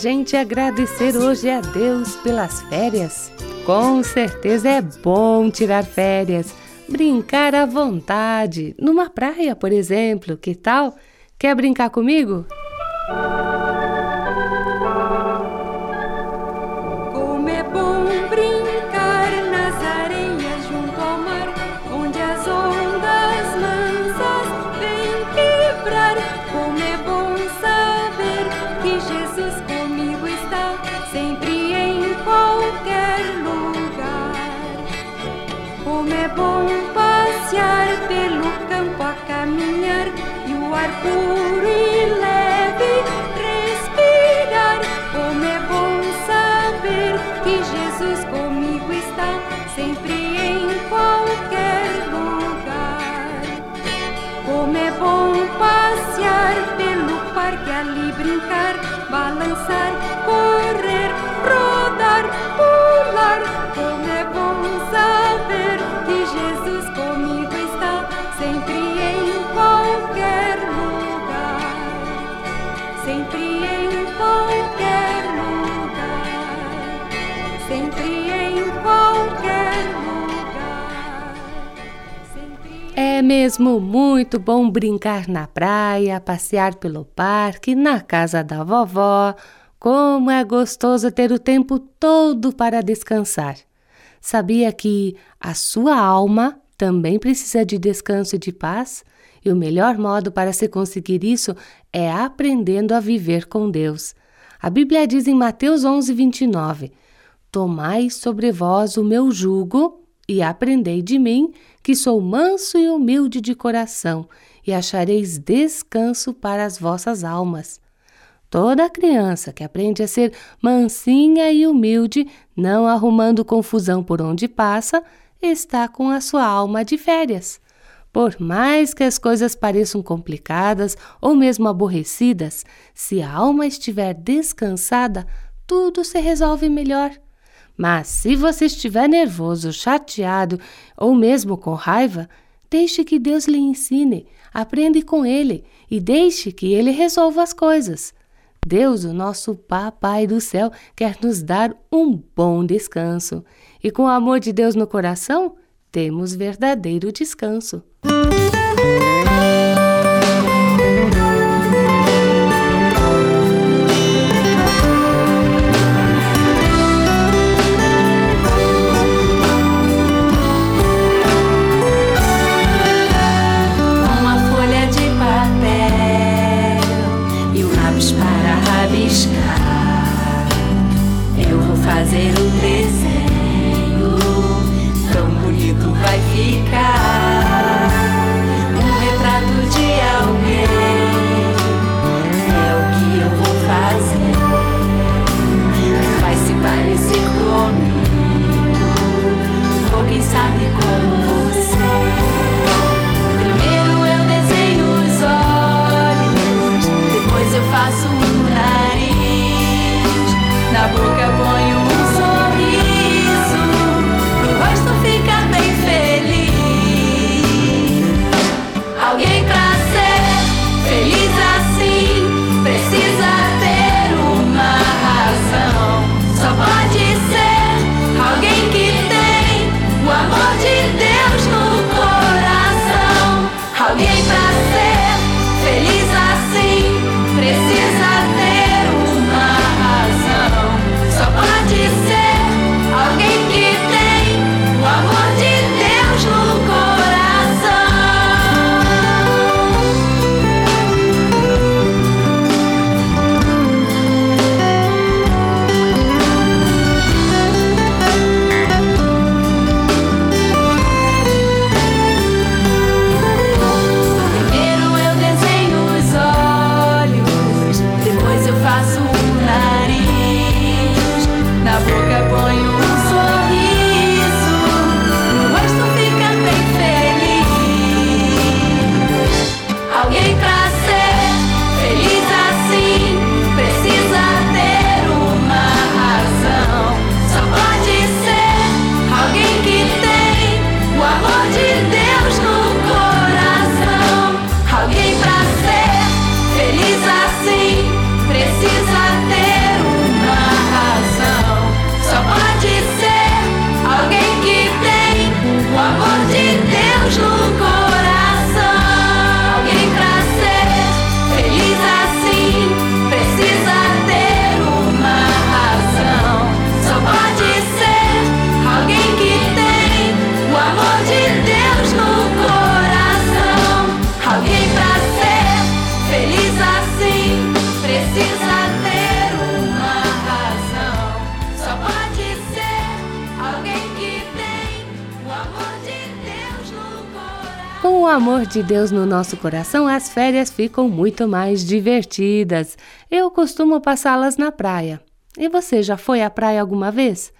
Gente agradecer hoje a Deus pelas férias? Com certeza é bom tirar férias, brincar à vontade, numa praia, por exemplo. Que tal? Quer brincar comigo? Sempre em qualquer lugar. Sempre em qualquer lugar. É mesmo muito bom brincar na praia, passear pelo parque, na casa da vovó. Como é gostoso ter o tempo todo para descansar. Sabia que a sua alma também precisa de descanso e de paz? E o melhor modo para se conseguir isso é aprendendo a viver com Deus. A Bíblia diz em Mateus 11, 29: Tomai sobre vós o meu jugo e aprendei de mim, que sou manso e humilde de coração, e achareis descanso para as vossas almas. Toda criança que aprende a ser mansinha e humilde, não arrumando confusão por onde passa, está com a sua alma de férias. Por mais que as coisas pareçam complicadas ou mesmo aborrecidas, se a alma estiver descansada, tudo se resolve melhor. Mas se você estiver nervoso, chateado ou mesmo com raiva, deixe que Deus lhe ensine, aprenda com Ele e deixe que Ele resolva as coisas. Deus, o nosso Papai do céu, quer nos dar um bom descanso. E com o amor de Deus no coração, temos verdadeiro descanso. Amor de Deus no nosso coração, as férias ficam muito mais divertidas. Eu costumo passá-las na praia. E você já foi à praia alguma vez?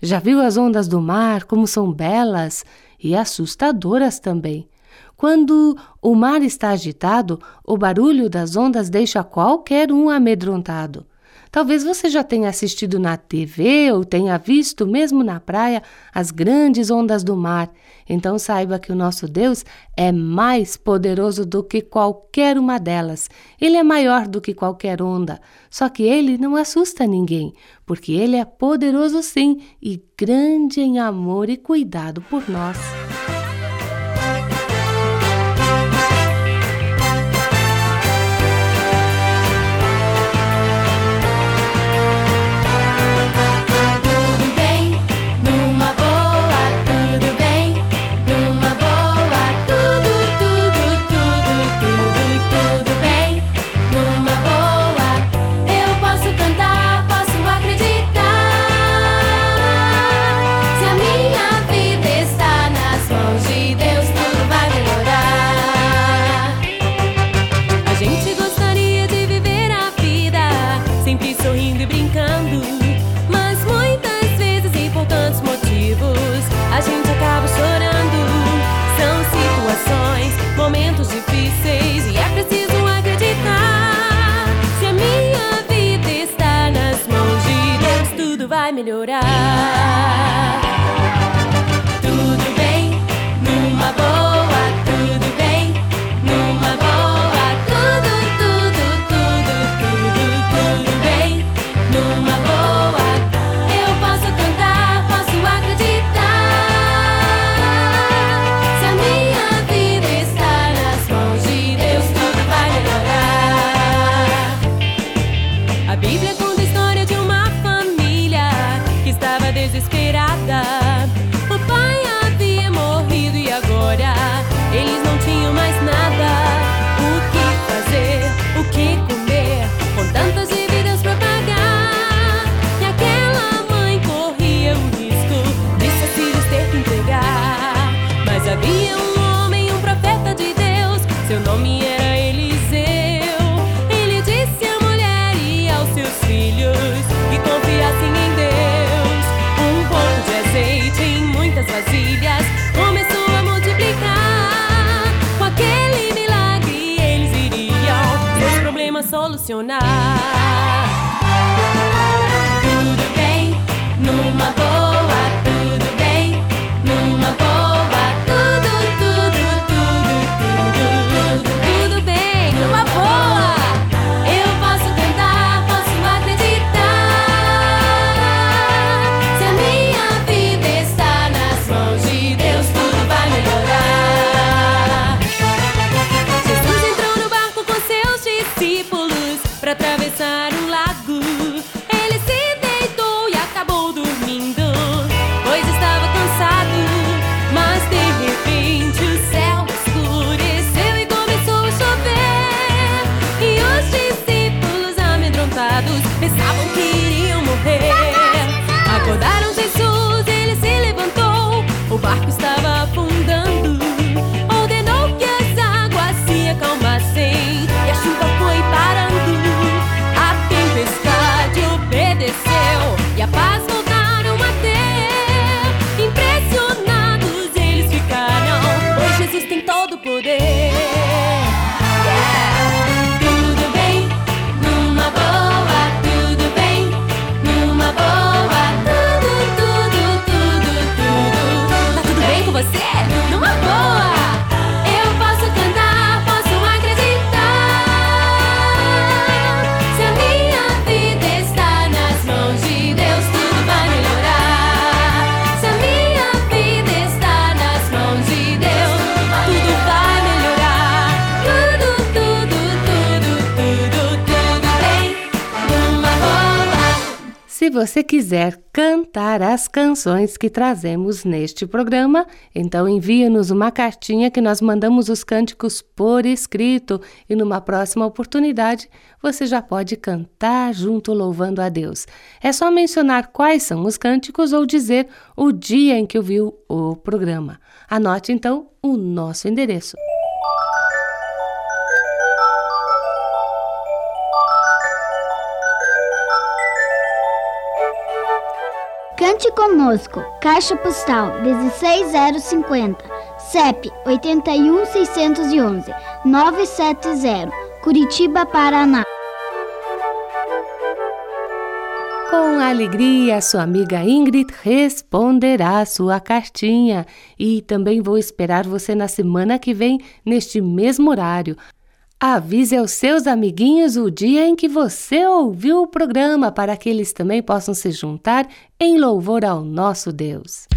Já viu as ondas do mar, como são belas e assustadoras também? Quando o mar está agitado, o barulho das ondas deixa qualquer um amedrontado. Talvez você já tenha assistido na TV ou tenha visto, mesmo na praia, as grandes ondas do mar. Então saiba que o nosso Deus é mais poderoso do que qualquer uma delas. Ele é maior do que qualquer onda. Só que ele não assusta ninguém, porque ele é poderoso sim e grande em amor e cuidado por nós. Para filhos pensavam que iriam morrer. Acordaram Jesus, ele se levantou, o barco estava afundando. Ordenou que as águas se acalmassem e a chuva foi parando. A tempestade obedeceu e a paz voltaram a ter. Impressionados eles ficaram. Pois Jesus tem todo o poder. Você quiser cantar as canções que trazemos neste programa, então envie-nos uma cartinha que nós mandamos os cânticos por escrito e numa próxima oportunidade você já pode cantar junto louvando a Deus. É só mencionar quais são os cânticos ou dizer o dia em que ouviu o programa. Anote então o nosso endereço. Cante conosco. Caixa postal 16050. CEP 81611 970. Curitiba, Paraná. Com alegria, sua amiga Ingrid responderá sua cartinha e também vou esperar você na semana que vem, neste mesmo horário. Avise aos seus amiguinhos o dia em que você ouviu o programa para que eles também possam se juntar em louvor ao nosso Deus.